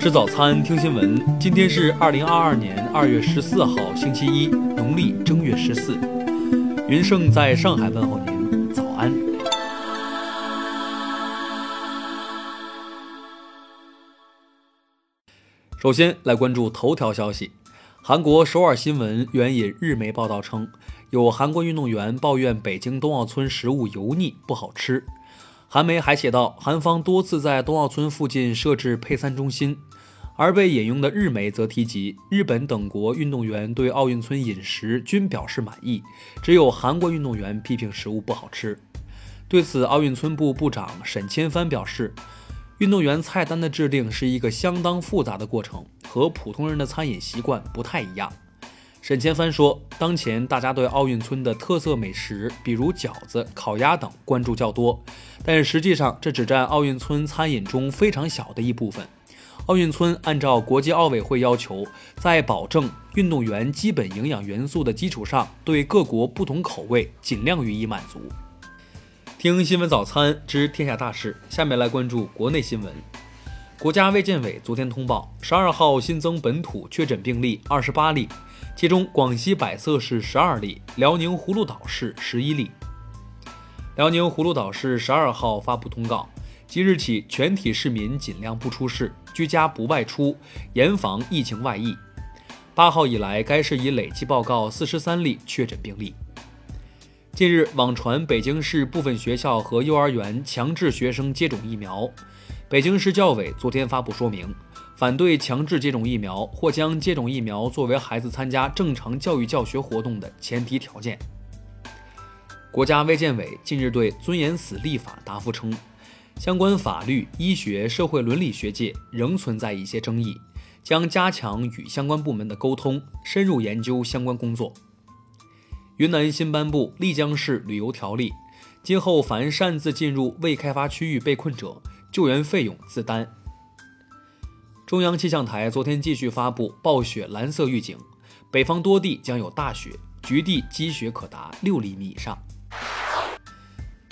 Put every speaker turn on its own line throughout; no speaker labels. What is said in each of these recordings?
吃早餐，听新闻。今天是二零二二年二月十四号，星期一，农历正月十四。云盛在上海问候您，早安。首先来关注头条消息。韩国首尔新闻援引日媒报道称，有韩国运动员抱怨北京冬奥村食物油腻不好吃。韩媒还写道，韩方多次在冬奥村附近设置配餐中心。而被引用的日媒则提及，日本等国运动员对奥运村饮食均表示满意，只有韩国运动员批评食物不好吃。对此，奥运村部部长沈千帆表示，运动员菜单的制定是一个相当复杂的过程，和普通人的餐饮习惯不太一样。沈千帆说，当前大家对奥运村的特色美食，比如饺子、烤鸭等关注较多，但实际上这只占奥运村餐饮中非常小的一部分。奥运村按照国际奥委会要求，在保证运动员基本营养元素的基础上，对各国不同口味尽量予以满足。听新闻早餐知天下大事，下面来关注国内新闻。国家卫健委昨天通报，十二号新增本土确诊病例二十八例，其中广西百色市十二例，辽宁葫芦岛市十一例。辽宁葫芦岛市十二号发布通告。即日起，全体市民尽量不出市，居家不外出，严防疫情外溢。八号以来，该市已累计报告四十三例确诊病例。近日，网传北京市部分学校和幼儿园强制学生接种疫苗。北京市教委昨天发布说明，反对强制接种疫苗或将接种疫苗作为孩子参加正常教育教学活动的前提条件。国家卫健委近日对尊严死立法答复称。相关法律、医学、社会伦理学界仍存在一些争议，将加强与相关部门的沟通，深入研究相关工作。云南新颁布丽江市旅游条例，今后凡擅自进入未开发区域被困者，救援费用自担。中央气象台昨天继续发布暴雪蓝色预警，北方多地将有大雪，局地积雪可达六厘米以上。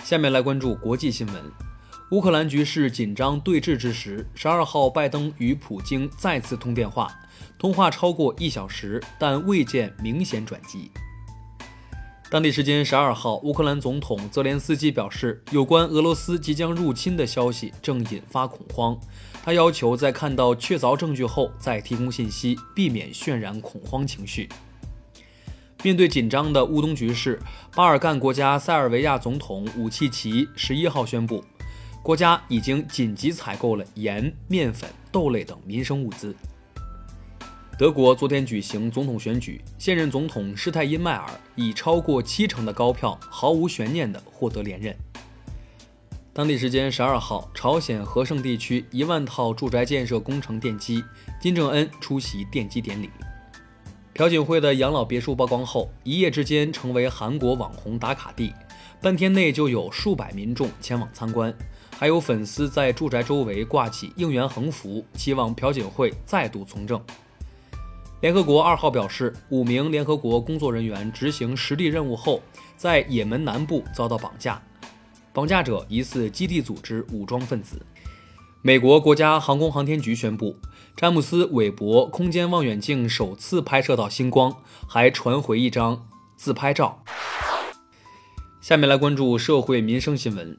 下面来关注国际新闻。乌克兰局势紧张对峙之时，十二号，拜登与普京再次通电话，通话超过一小时，但未见明显转机。当地时间十二号，乌克兰总统泽连斯基表示，有关俄罗斯即将入侵的消息正引发恐慌，他要求在看到确凿证据后再提供信息，避免渲染恐慌情绪。面对紧张的乌东局势，巴尔干国家塞尔维亚总统武契奇十一号宣布。国家已经紧急采购了盐、面粉、豆类等民生物资。德国昨天举行总统选举，现任总统施泰因迈尔以超过七成的高票，毫无悬念地获得连任。当地时间十二号，朝鲜和盛地区一万套住宅建设工程奠基，金正恩出席奠基典礼。朴槿惠的养老别墅曝光后，一夜之间成为韩国网红打卡地，半天内就有数百民众前往参观。还有粉丝在住宅周围挂起应援横幅，期望朴槿惠再度从政。联合国二号表示，五名联合国工作人员执行实地任务后，在也门南部遭到绑架，绑架者疑似基地组织武装分子。美国国家航空航天局宣布，詹姆斯·韦伯空间望远镜首次拍摄到星光，还传回一张自拍照。下面来关注社会民生新闻。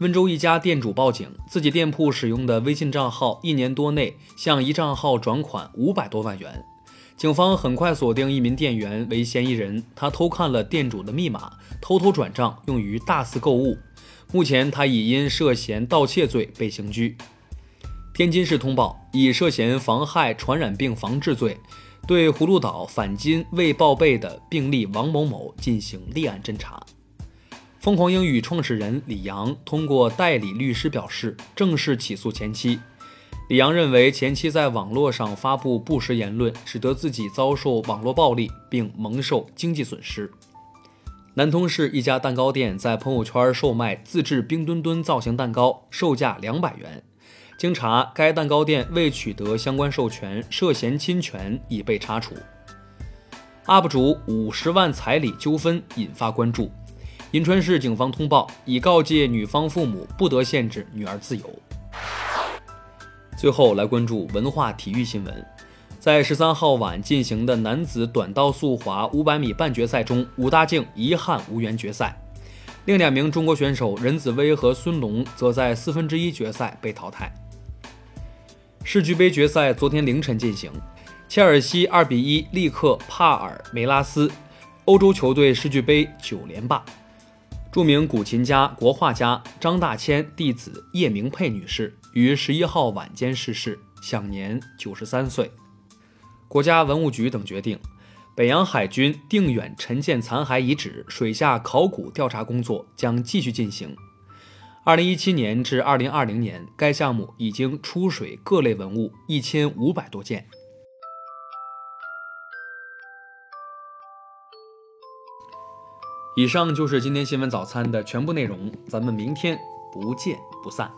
温州一家店主报警，自己店铺使用的微信账号一年多内向一账号转款五百多万元。警方很快锁定一名店员为嫌疑人，他偷看了店主的密码，偷偷转账用于大肆购物。目前他已因涉嫌盗窃罪被刑拘。天津市通报，以涉嫌妨害传染病防治罪，对葫芦岛返津未报备的病例王某某进行立案侦查。疯狂英语创始人李阳通过代理律师表示，正式起诉前妻。李阳认为，前妻在网络上发布不实言论，使得自己遭受网络暴力，并蒙受经济损失。南通市一家蛋糕店在朋友圈售卖自制冰墩墩造型蛋糕，售价两百元。经查，该蛋糕店未取得相关授权，涉嫌侵权，已被查处。UP 主五十万彩礼纠纷引发关注。银川市警方通报，已告诫女方父母不得限制女儿自由。最后来关注文化体育新闻，在十三号晚进行的男子短道速滑五百米半决赛中，武大靖遗憾无缘决赛，另两名中国选手任子威和孙龙则在四分之一决赛被淘汰。世俱杯决赛昨天凌晨进行，切尔西二比一力克帕尔梅拉斯，欧洲球队世俱杯九连霸。著名古琴家、国画家张大千弟子叶明佩女士于十一号晚间逝世，享年九十三岁。国家文物局等决定，北洋海军定远沉舰残骸遗址水下考古调查工作将继续进行。二零一七年至二零二零年，该项目已经出水各类文物一千五百多件。以上就是今天新闻早餐的全部内容，咱们明天不见不散。